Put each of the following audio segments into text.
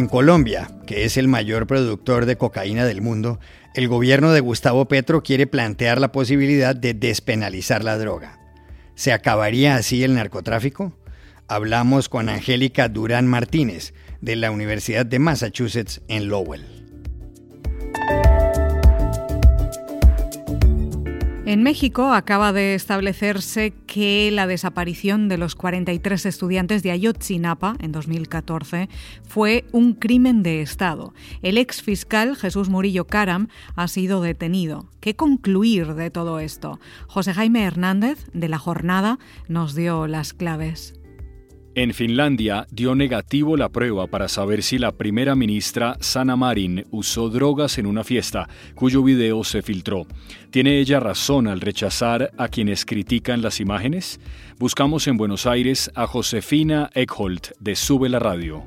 En Colombia, que es el mayor productor de cocaína del mundo, el gobierno de Gustavo Petro quiere plantear la posibilidad de despenalizar la droga. ¿Se acabaría así el narcotráfico? Hablamos con Angélica Durán Martínez, de la Universidad de Massachusetts en Lowell. En México acaba de establecerse que la desaparición de los 43 estudiantes de Ayotzinapa en 2014 fue un crimen de Estado. El ex fiscal Jesús Murillo Caram ha sido detenido. ¿Qué concluir de todo esto? José Jaime Hernández, de La Jornada, nos dio las claves. En Finlandia dio negativo la prueba para saber si la primera ministra Sanna Marin usó drogas en una fiesta, cuyo video se filtró. ¿Tiene ella razón al rechazar a quienes critican las imágenes? Buscamos en Buenos Aires a Josefina Eckholt de Sube la Radio.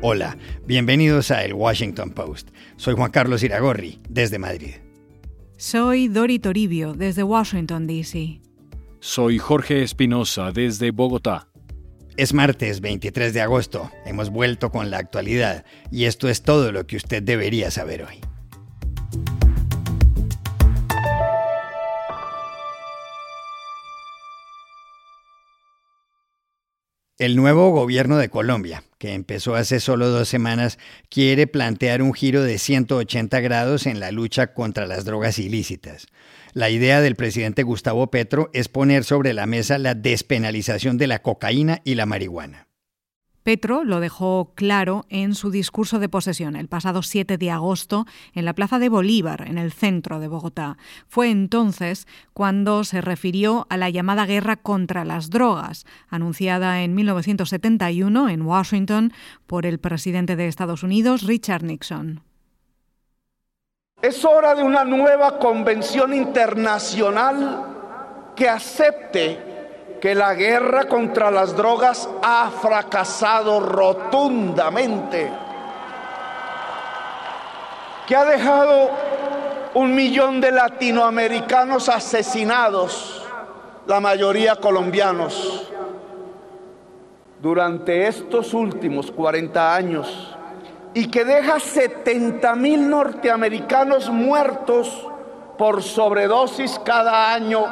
Hola, bienvenidos a El Washington Post. Soy Juan Carlos Iragorri, desde Madrid. Soy Dori Toribio, desde Washington, D.C. Soy Jorge Espinosa, desde Bogotá. Es martes 23 de agosto, hemos vuelto con la actualidad y esto es todo lo que usted debería saber hoy. El nuevo gobierno de Colombia, que empezó hace solo dos semanas, quiere plantear un giro de 180 grados en la lucha contra las drogas ilícitas. La idea del presidente Gustavo Petro es poner sobre la mesa la despenalización de la cocaína y la marihuana. Petro lo dejó claro en su discurso de posesión el pasado 7 de agosto en la Plaza de Bolívar, en el centro de Bogotá. Fue entonces cuando se refirió a la llamada guerra contra las drogas, anunciada en 1971 en Washington por el presidente de Estados Unidos, Richard Nixon. Es hora de una nueva convención internacional que acepte que la guerra contra las drogas ha fracasado rotundamente, que ha dejado un millón de latinoamericanos asesinados, la mayoría colombianos, durante estos últimos 40 años y que deja 70 mil norteamericanos muertos por sobredosis cada año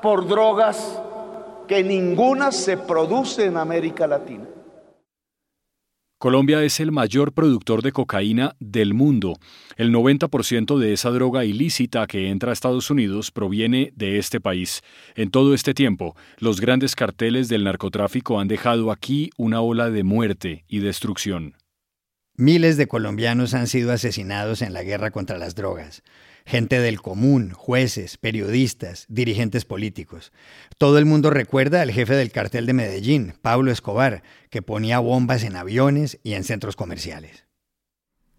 por drogas que ninguna se produce en América Latina. Colombia es el mayor productor de cocaína del mundo. El 90% de esa droga ilícita que entra a Estados Unidos proviene de este país. En todo este tiempo, los grandes carteles del narcotráfico han dejado aquí una ola de muerte y destrucción. Miles de colombianos han sido asesinados en la guerra contra las drogas gente del común, jueces, periodistas, dirigentes políticos. Todo el mundo recuerda al jefe del cartel de Medellín, Pablo Escobar, que ponía bombas en aviones y en centros comerciales.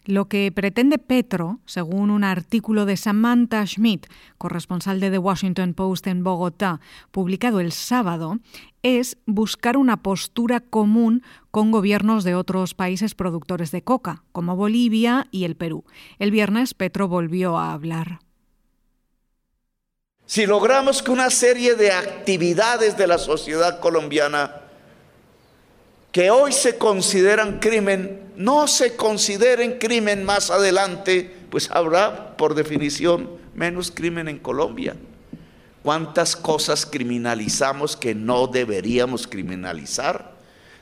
Lo que pretende Petro, según un artículo de Samantha Schmidt, corresponsal de The Washington Post en Bogotá, publicado el sábado, es buscar una postura común con gobiernos de otros países productores de coca, como Bolivia y el Perú. El viernes Petro volvió a hablar. Si logramos que una serie de actividades de la sociedad colombiana que hoy se consideran crimen, no se consideren crimen más adelante, pues habrá por definición menos crimen en Colombia. ¿Cuántas cosas criminalizamos que no deberíamos criminalizar?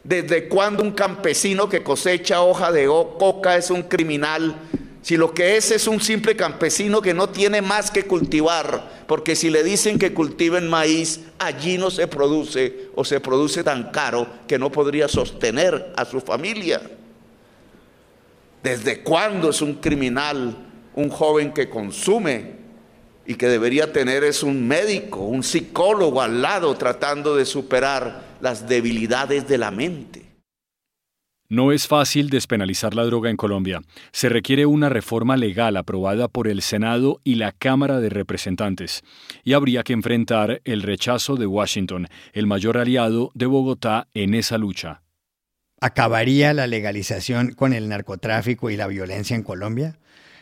¿Desde cuándo un campesino que cosecha hoja de coca es un criminal si lo que es es un simple campesino que no tiene más que cultivar, porque si le dicen que cultiven maíz, allí no se produce o se produce tan caro que no podría sostener a su familia. ¿Desde cuándo es un criminal un joven que consume y que debería tener es un médico, un psicólogo al lado tratando de superar las debilidades de la mente? No es fácil despenalizar la droga en Colombia. Se requiere una reforma legal aprobada por el Senado y la Cámara de Representantes. Y habría que enfrentar el rechazo de Washington, el mayor aliado de Bogotá en esa lucha. ¿Acabaría la legalización con el narcotráfico y la violencia en Colombia?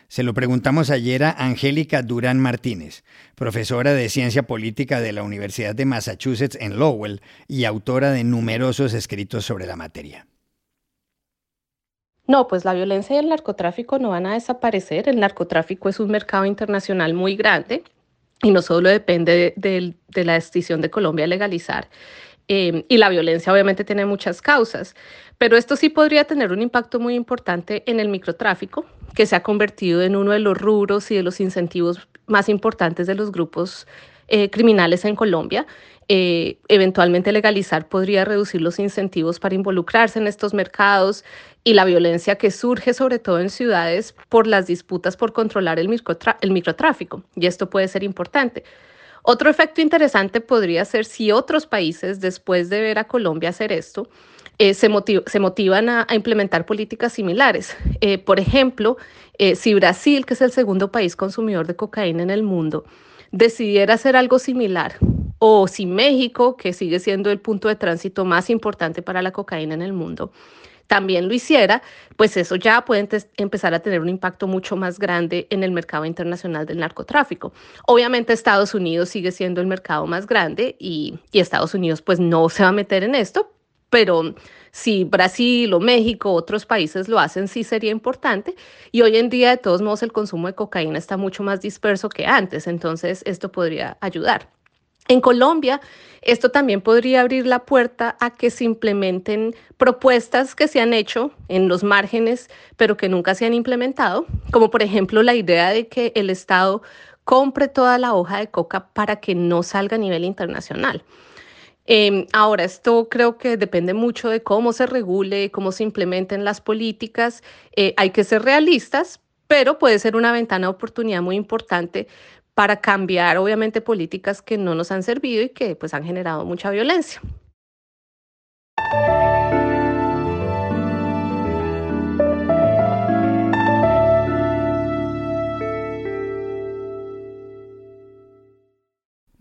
Se lo preguntamos ayer a Angélica Durán Martínez, profesora de Ciencia Política de la Universidad de Massachusetts en Lowell y autora de numerosos escritos sobre la materia. No, pues la violencia y el narcotráfico no van a desaparecer. El narcotráfico es un mercado internacional muy grande y no solo depende de, la decisión de Colombia legalizar. Eh, y la violencia obviamente tiene muchas causas, pero esto sí podría tener un impacto muy importante en el microtráfico, que se ha convertido en uno de los rubros y de los incentivos más importantes de los grupos eh, criminales en Colombia. Eh, eventualmente legalizar podría reducir los incentivos para involucrarse en estos mercados y la violencia que surge sobre todo en ciudades por las disputas por controlar el microtráfico. Y esto puede ser importante. Otro efecto interesante podría ser si otros países, después de ver a Colombia hacer esto, eh, se, motivan a, implementar políticas similares. Eh, por ejemplo, eh, si Brasil, que es el segundo país consumidor de cocaína en el mundo, decidiera hacer algo similar, o si México, que sigue siendo el punto de tránsito más importante para la cocaína en el mundo, también lo hiciera, pues eso ya puede empezar a tener un impacto mucho más grande en el mercado internacional del narcotráfico. Obviamente Estados Unidos sigue siendo el mercado más grande y, Estados Unidos pues no se va a meter en esto, pero si Brasil o México, otros países lo hacen, sí sería importante. Y hoy en día, de todos modos, el consumo de cocaína está mucho más disperso que antes, entonces esto podría ayudar. En Colombia, esto también podría abrir la puerta a que se implementen propuestas que se han hecho en los márgenes, pero que nunca se han implementado, como por ejemplo la idea de que el Estado compre toda la hoja de coca para que no salga a nivel internacional. Em, ahora, esto creo que depende mucho de cómo se regule, cómo se implementen las políticas. Eh, hay que ser realistas, pero puede ser una ventana de oportunidad muy importante para cambiar, obviamente, políticas que no nos han servido y que pues han generado mucha violencia.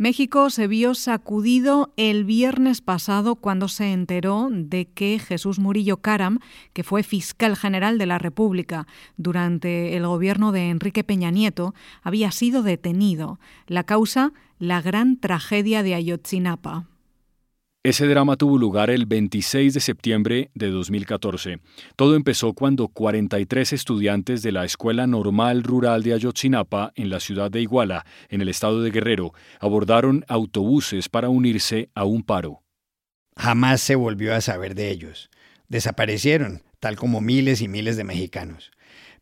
México se vio sacudido el viernes pasado cuando se enteró de que Jesús Murillo Caram, que fue fiscal general de la República durante el gobierno de Enrique Peña Nieto, había sido detenido. La causa, la gran tragedia de Ayotzinapa. Ese drama tuvo lugar el 26 de septiembre de 2014. Todo empezó cuando 43 estudiantes de la Escuela Normal Rural de Ayotzinapa, en la ciudad de Iguala, en el estado de Guerrero, abordaron autobuses para unirse a un paro. Jamás se volvió a saber de ellos. Desaparecieron, tal como miles y miles de mexicanos.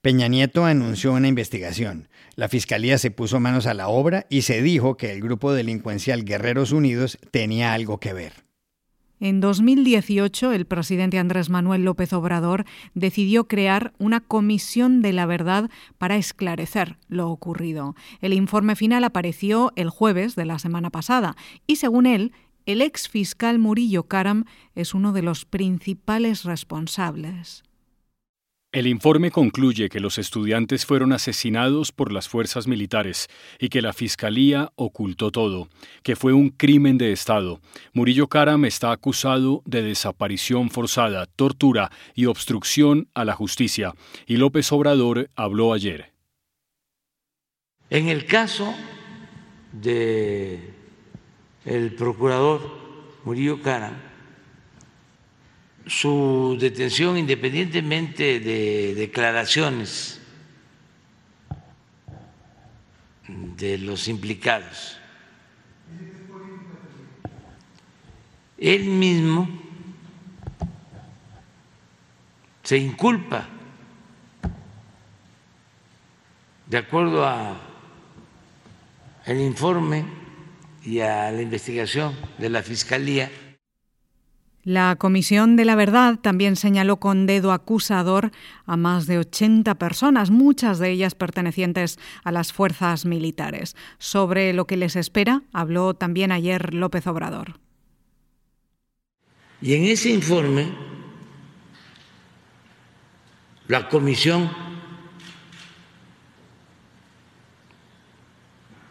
Peña Nieto anunció una investigación. La fiscalía se puso manos a la obra y se dijo que el grupo delincuencial Guerreros Unidos tenía algo que ver. En 2018, el presidente Andrés Manuel López Obrador decidió crear una comisión de la verdad para esclarecer lo ocurrido. El informe final apareció el jueves de la semana pasada y, según él, el ex fiscal Murillo Karam es uno de los principales responsables. El informe concluye que los estudiantes fueron asesinados por las fuerzas militares y que la Fiscalía ocultó todo, que fue un crimen de Estado. Murillo Karam está acusado de desaparición forzada, tortura y obstrucción a la justicia, y López Obrador habló ayer. En el caso de el procurador Murillo Karam, su detención independientemente de declaraciones de los implicados. Él mismo se inculpa de acuerdo a el informe y a la investigación de la Fiscalía la Comisión de la Verdad también señaló con dedo acusador a más de 80 personas, muchas de ellas pertenecientes a las fuerzas militares. Sobre lo que les espera habló también ayer López Obrador. Y en ese informe, la Comisión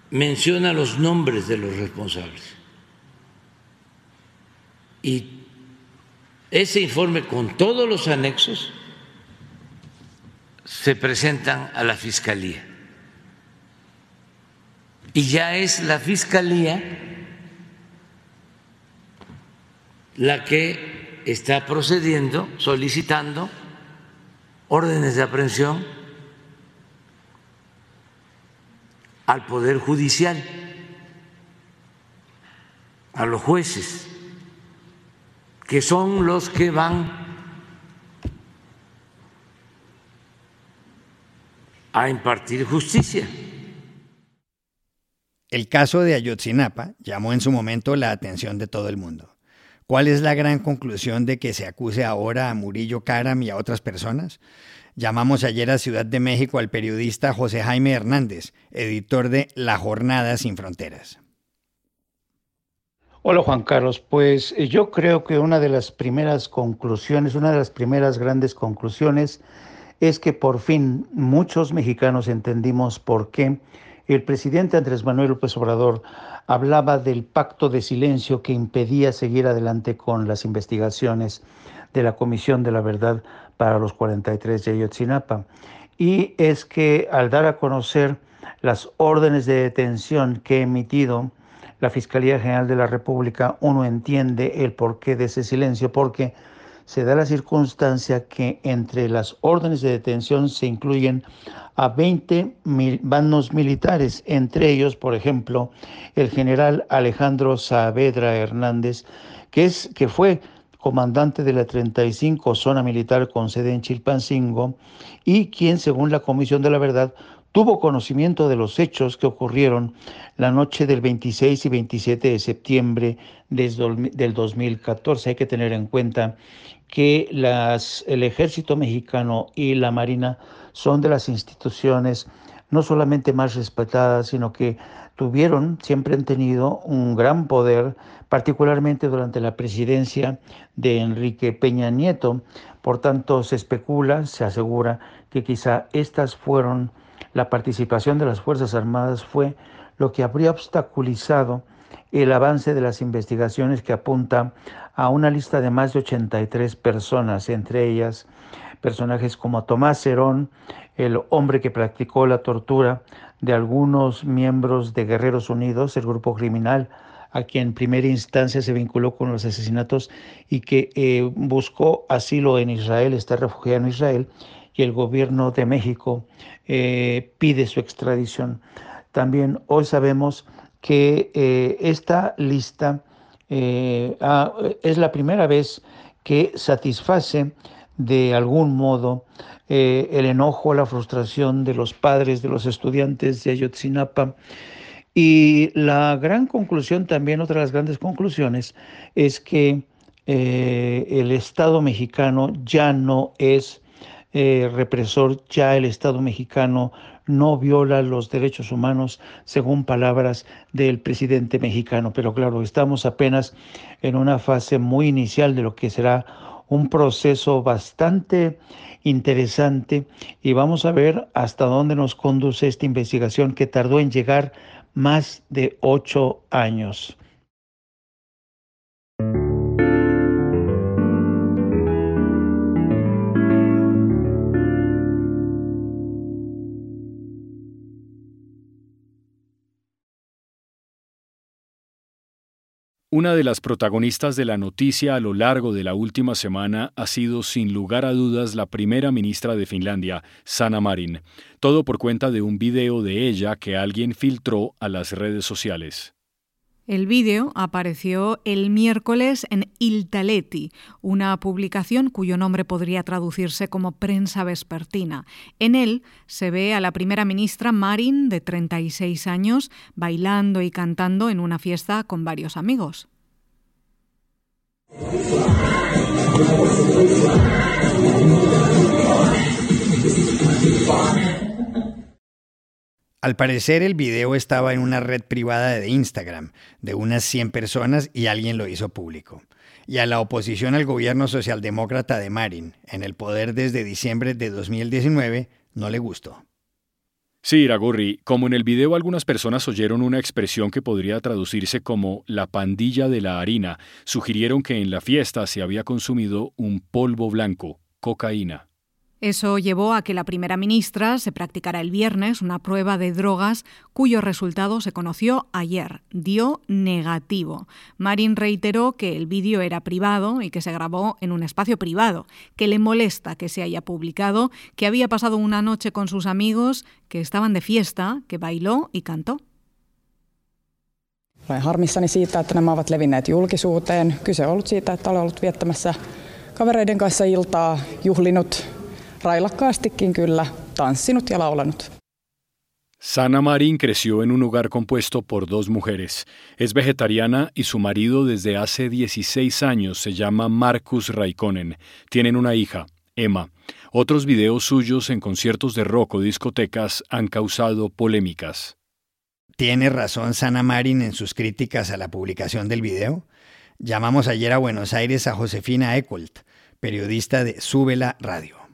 menciona los nombres de los responsables. Y ese informe con todos los anexos se presentan a la Fiscalía. Y ya es la Fiscalía la que está procediendo, solicitando órdenes de aprehensión al Poder Judicial, a los jueces, que son los que van a impartir justicia. El caso de Ayotzinapa llamó en su momento la atención de todo el mundo. ¿Cuál es la gran conclusión de que se acuse ahora a Murillo Karam y a otras personas? Llamamos ayer a Ciudad de México al periodista José Jaime Hernández, editor de La Jornada Sin Fronteras. Hola Juan Carlos, pues eh, yo creo que una de las primeras conclusiones, una de las primeras grandes conclusiones es que por fin muchos mexicanos entendimos por qué el presidente Andrés Manuel López Obrador hablaba del pacto de silencio que impedía seguir adelante con las investigaciones de la Comisión de la Verdad para los 43 de Ayotzinapa. Y es que al dar a conocer las órdenes de detención que ha emitido la Fiscalía General de la República, uno entiende el porqué de ese silencio, porque se da la circunstancia que entre las órdenes de detención se incluyen a 20 bandos militares, entre ellos, por ejemplo, el general Alejandro Saavedra Hernández, que, es, que fue comandante de la 35 Zona Militar con sede en Chilpancingo, y quien, según la Comisión de la Verdad, tuvo conocimiento de los hechos que ocurrieron la noche del 26 y 27 de septiembre del 2014. Hay que tener en cuenta que el ejército mexicano y la marina son de las instituciones no solamente más respetadas, sino que tuvieron, siempre han tenido un gran poder, particularmente durante la presidencia de Enrique Peña Nieto. Por tanto, se especula, se asegura que quizá estas fueron, la participación de las Fuerzas Armadas fue lo que habría obstaculizado el avance de las investigaciones que apunta a una lista de más de 83 personas, entre ellas personajes como Tomás Herón, el hombre que practicó la tortura de algunos miembros de Guerreros Unidos, el grupo criminal, a quien en primera instancia se vinculó con los asesinatos y que eh, buscó asilo en Israel, está refugiado en Israel, y el gobierno de México eh, pide su extradición. También hoy sabemos que eh, esta lista es la primera vez que satisface de algún modo eh, el enojo, la frustración de los padres, de los estudiantes de Ayotzinapa. Y la gran conclusión, también otra de las grandes conclusiones, es que eh, el Estado mexicano ya no es eh, represor, ya el Estado mexicano no viola los derechos humanos, según palabras del presidente mexicano. Pero claro, estamos apenas en una fase muy inicial de lo que será un proceso bastante interesante y vamos a ver hasta dónde nos conduce esta investigación que tardó en llegar más de ocho años. Una de las protagonistas de la noticia a lo largo de la última semana ha sido sin lugar a dudas la primera ministra de Finlandia, Sanna Marin, todo por cuenta de un video de ella que alguien filtró a las redes sociales. El vídeo apareció el miércoles en Iltaleti, una publicación cuyo nombre podría traducirse como prensa vespertina. En él se ve a la primera ministra Marin, de 36 años, bailando y cantando en una fiesta con varios amigos. Al parecer el video estaba en una red privada de Instagram de unas 100 personas y alguien lo hizo público. Y a la oposición al gobierno socialdemócrata de Marin, en el poder desde diciembre de 2019, no le gustó. Sí, Iragorri, como en el video algunas personas oyeron una expresión que podría traducirse como la pandilla de la harina, sugirieron que en la fiesta se había consumido un polvo blanco, cocaína. Eso llevó a que la primera ministra se practicara el viernes una prueba de drogas cuyo resultado se conoció ayer. Dio negativo. Marin reiteró que el vídeo era privado y que se grabó en un espacio privado, que le molesta que se haya publicado, que había pasado una noche con sus amigos, que estaban de fiesta, que bailó y cantó. Olen harmissani siitä, että nämä ovat levinneet julkisuuteen. Kyse on ollut siitä, että olen ollut viettämässä kavereiden kanssa iltaa, juhlinut railakkaastikin kyllä, tanssinut ja laulanut. Sana Marín creció en un hogar compuesto por dos mujeres. Es vegetariana y su marido desde hace 16 años se llama Marcus Raikkonen. Tienen una hija, Emma. Otros videos suyos en conciertos de rock o discotecas han causado polémicas. ¿Tiene razón Sana Marín en sus críticas a la publicación del video? Llamamos ayer a Buenos Aires a Josefina Ecolt, periodista de Súbela Radio.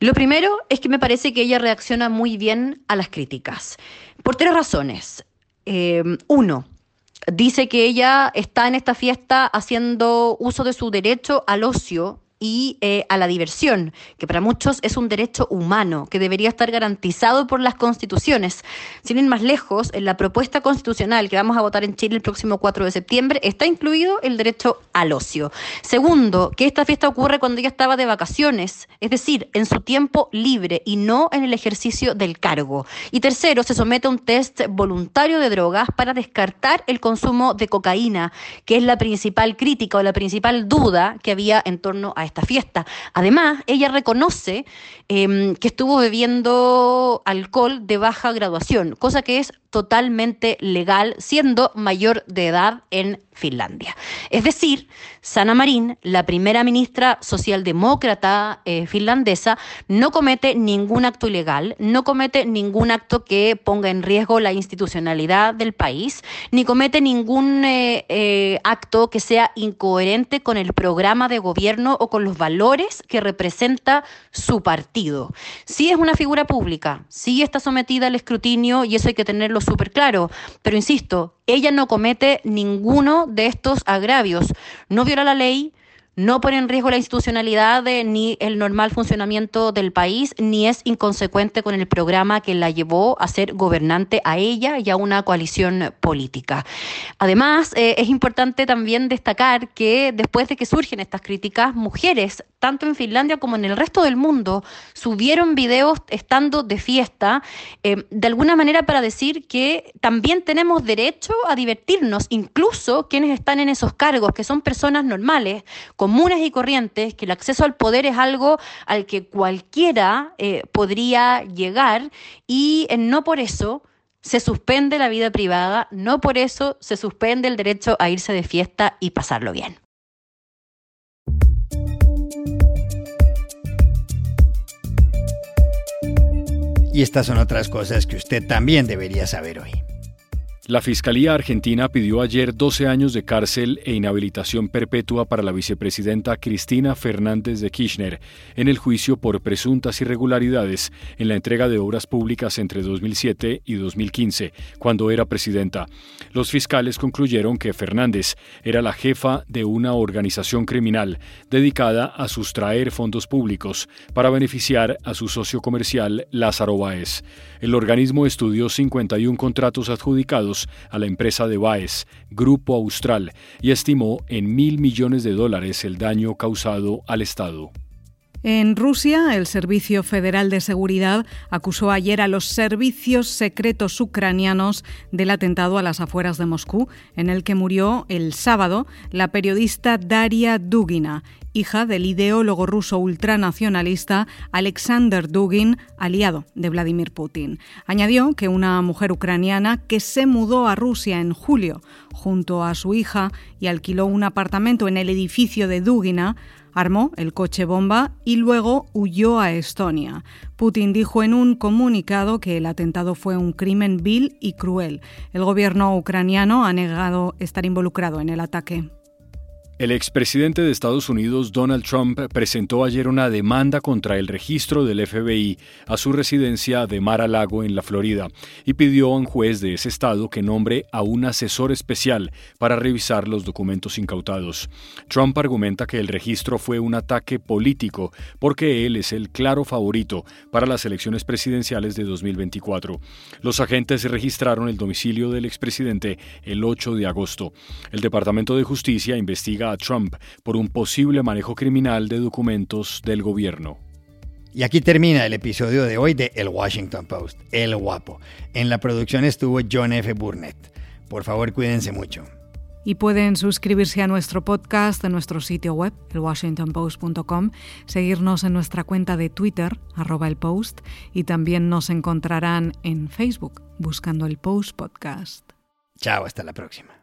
Lo primero es que me parece que ella reacciona muy bien a las críticas, por tres razones. Eh, uno, dice que ella está en esta fiesta haciendo uso de su derecho al ocio y eh, a la diversión, que para muchos es un derecho humano que debería estar garantizado por las constituciones. Sin ir más lejos, en la propuesta constitucional que vamos a votar en Chile el próximo 4 de septiembre está incluido el derecho al ocio. Segundo, que esta fiesta ocurre cuando ella estaba de vacaciones, es decir, en su tiempo libre y no en el ejercicio del cargo. Y tercero, se somete a un test voluntario de drogas para descartar el consumo de cocaína, que es la principal crítica o la principal duda que había en torno a esta fiesta. Además, ella reconoce em, que estuvo bebiendo alcohol de baja graduación, cosa que es totalmente legal siendo mayor de edad en Finlandia. Es decir, Sana Marin, la primera ministra socialdemócrata eh, finlandesa, no comete ningún acto ilegal, no comete ningún acto que ponga en riesgo la institucionalidad del país, ni comete ningún eh, eh, acto que sea incoherente con el programa de gobierno o con los valores que representa su partido. Sí es una figura pública, sí está sometida al escrutinio y eso hay que tenerlo súper claro. Pero insisto, ella no comete ninguno de estos agravios. No viola la ley, no pone en riesgo la institucionalidad ni el normal funcionamiento del país, ni es inconsecuente con el programa que la llevó a ser gobernante a ella y a una coalición política. Además, eh, es importante también destacar que después de que surgen estas críticas, mujeres, tanto en Finlandia como en el resto del mundo, subieron videos estando de fiesta, eh, de alguna manera para decir que también tenemos derecho a divertirnos, incluso quienes están en esos cargos, que son personas normales, comunes y corrientes, que el acceso al poder es algo al que cualquiera eh, podría llegar y eh, no por eso se suspende la vida privada, no por eso se suspende el derecho a irse de fiesta y pasarlo bien. Y estas son otras cosas que usted también debería saber hoy. La Fiscalía Argentina pidió ayer 12 años de cárcel e inhabilitación perpetua para la vicepresidenta Cristina Fernández de Kirchner en el juicio por presuntas irregularidades en la entrega de obras públicas entre 2007 y 2015, cuando era presidenta. Los fiscales concluyeron que Fernández era la jefa de una organización criminal dedicada a sustraer fondos públicos para beneficiar a su socio comercial Lázaro Báez. El organismo estudió 51 contratos adjudicados a la empresa de Baez, Grupo Austral, y estimó en mil millones de dólares el daño causado al Estado. En Rusia, el Servicio Federal de Seguridad acusó ayer a los servicios secretos ucranianos del atentado a las afueras de Moscú, en el que murió el sábado la periodista Daria Dugina, hija del ideólogo ruso ultranacionalista Alexander Dugin, aliado de Vladimir Putin. Añadió que una mujer ucraniana que se mudó a Rusia en julio junto a su hija y alquiló un apartamento en el edificio de Dugina armó el coche bomba y luego huyó a Estonia. Putin dijo en un comunicado que el atentado fue un crimen vil y cruel. El gobierno ucraniano ha negado estar involucrado en el ataque. El expresidente de Estados Unidos, Donald Trump, presentó ayer una demanda contra el registro del FBI a su residencia de Mar-a-Lago en la Florida y pidió a un juez de ese estado que nombre a un asesor especial para revisar los documentos incautados. Trump argumenta que el registro fue un ataque político porque él es el claro favorito para las elecciones presidenciales de 2024. Los agentes registraron el domicilio del expresidente el 8 de agosto. El Departamento de Justicia investiga a Trump por un posible manejo criminal de documentos del gobierno. Y aquí termina el episodio de hoy de El Washington Post, El Guapo. En la producción estuvo John F. Burnett. Por favor, cuídense mucho. Y pueden suscribirse a nuestro podcast en nuestro sitio web, elwashingtonpost.com, seguirnos en nuestra cuenta de Twitter, arroba el post, y también nos encontrarán en Facebook, buscando el Post Podcast. Chao, hasta la próxima.